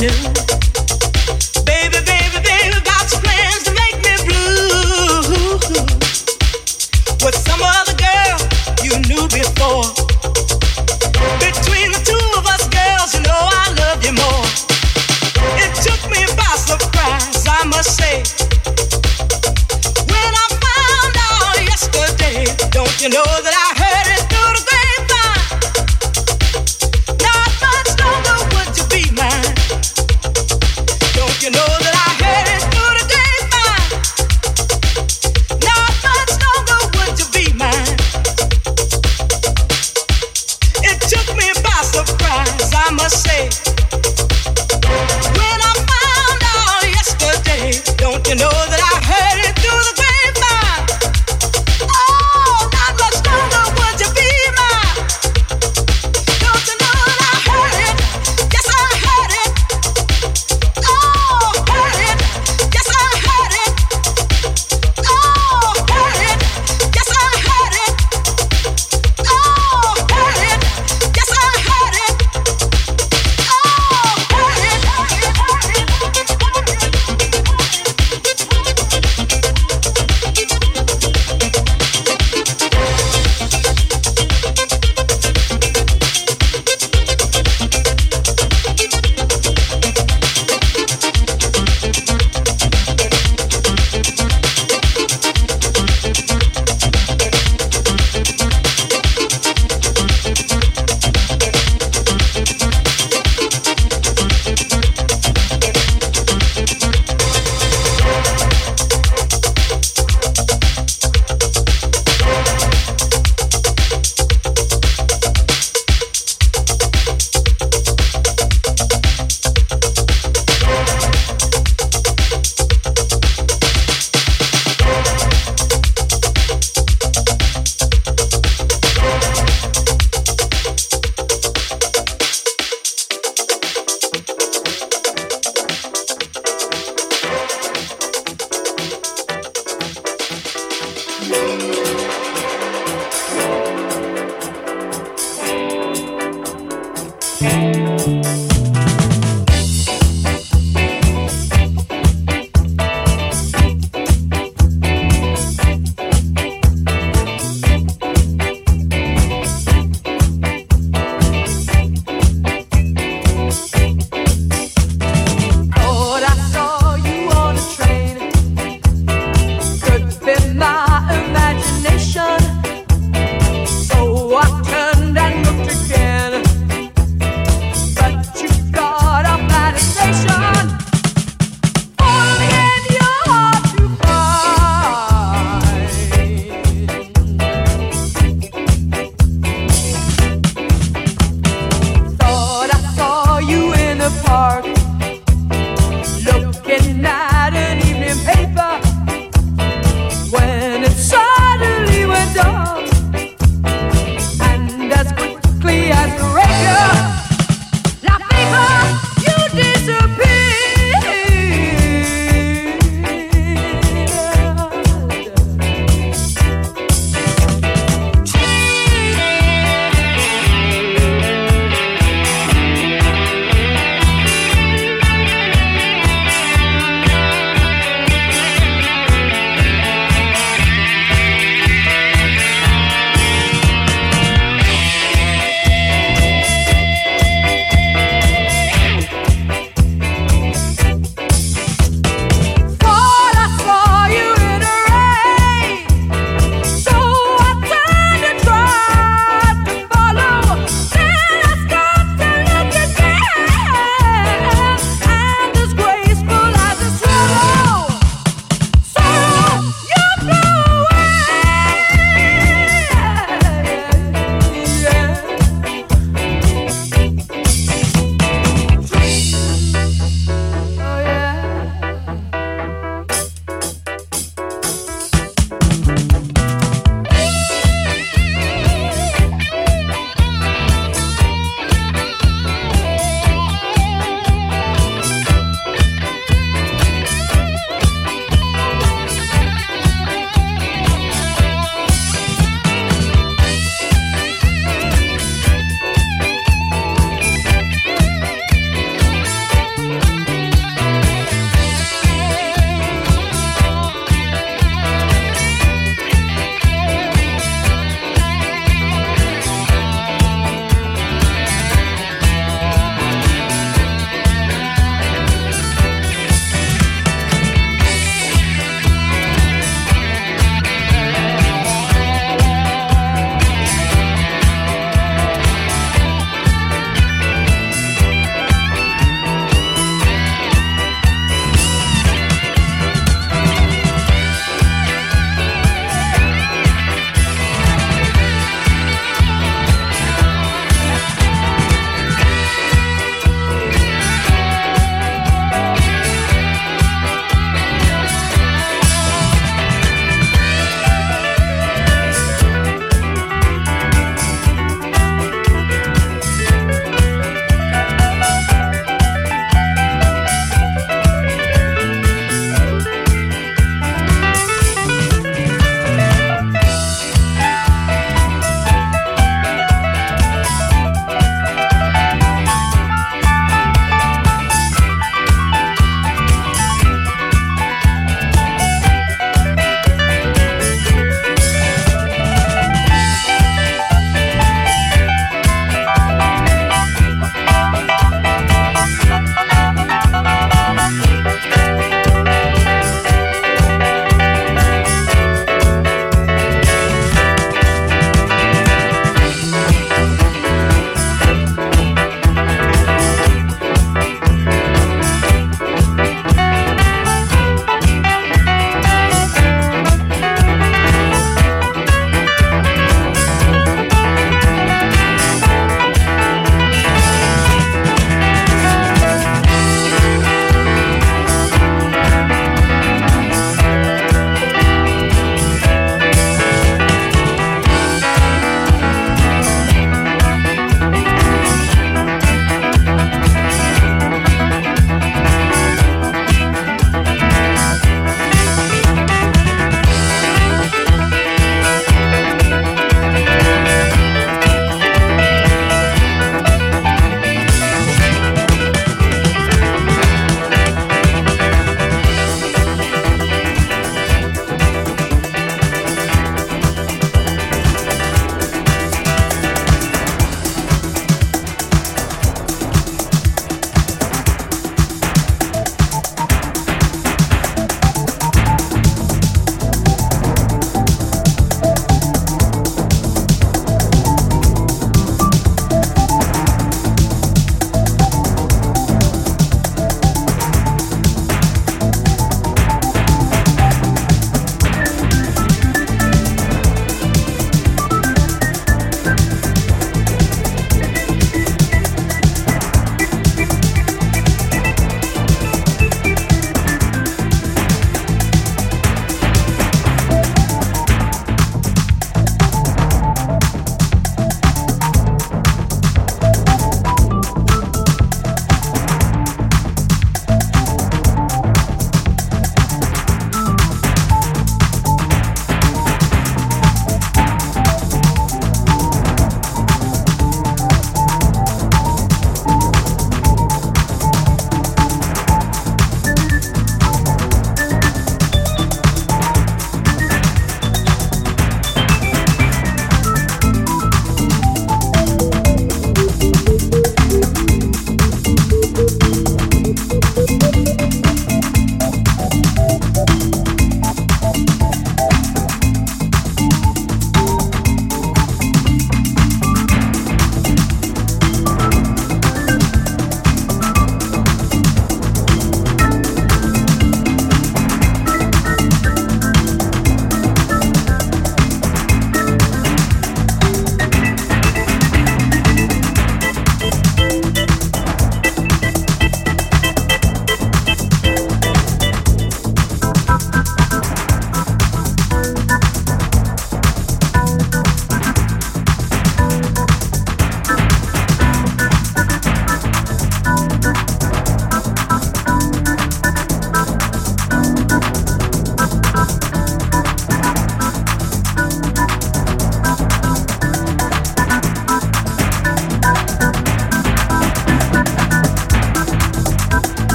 Oh,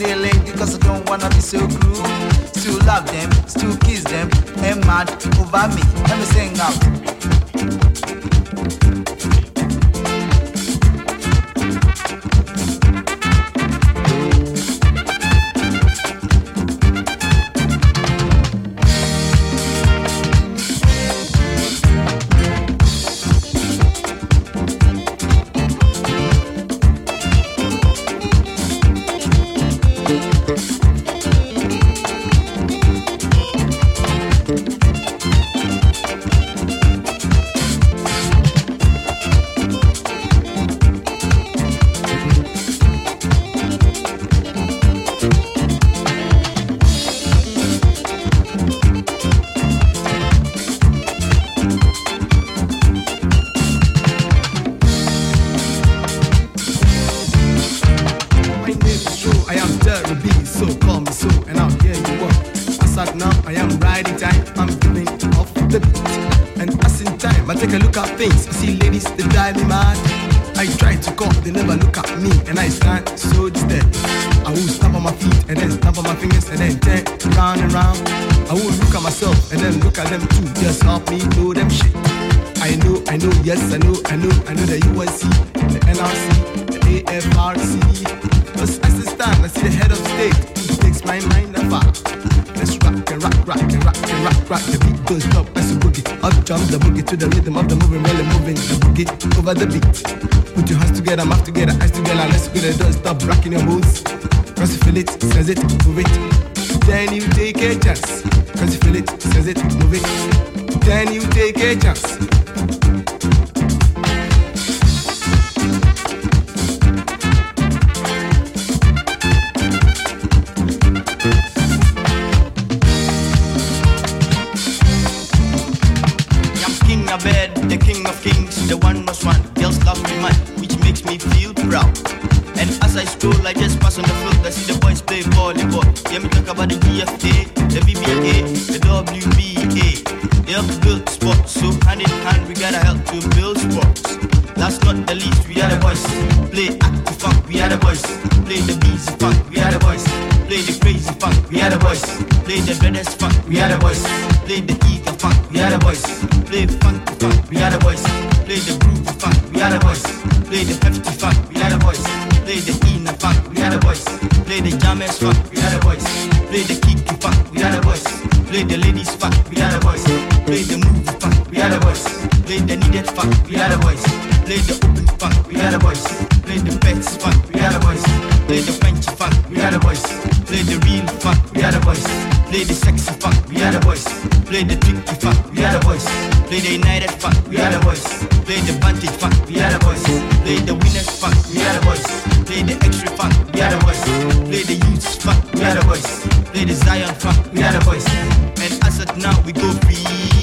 because I don't wanna be so cruel. Still love them, still kiss them, and mad over me. over the beat. Put your hands together, mouth together, eyes together, let's together. Don't stop rocking your boots. Cause you feel it, sense it, move it. fuck, we had a voice. Play the extra fuck, we had a voice. Play the youth fuck, we had a voice. Play the Zion fuck, we had a voice. And as at now we go free.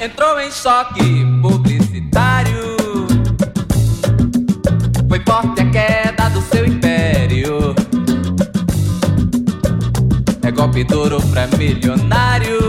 entrou em choque publicitário. Foi forte a queda do seu império. É golpe duro pra milionário.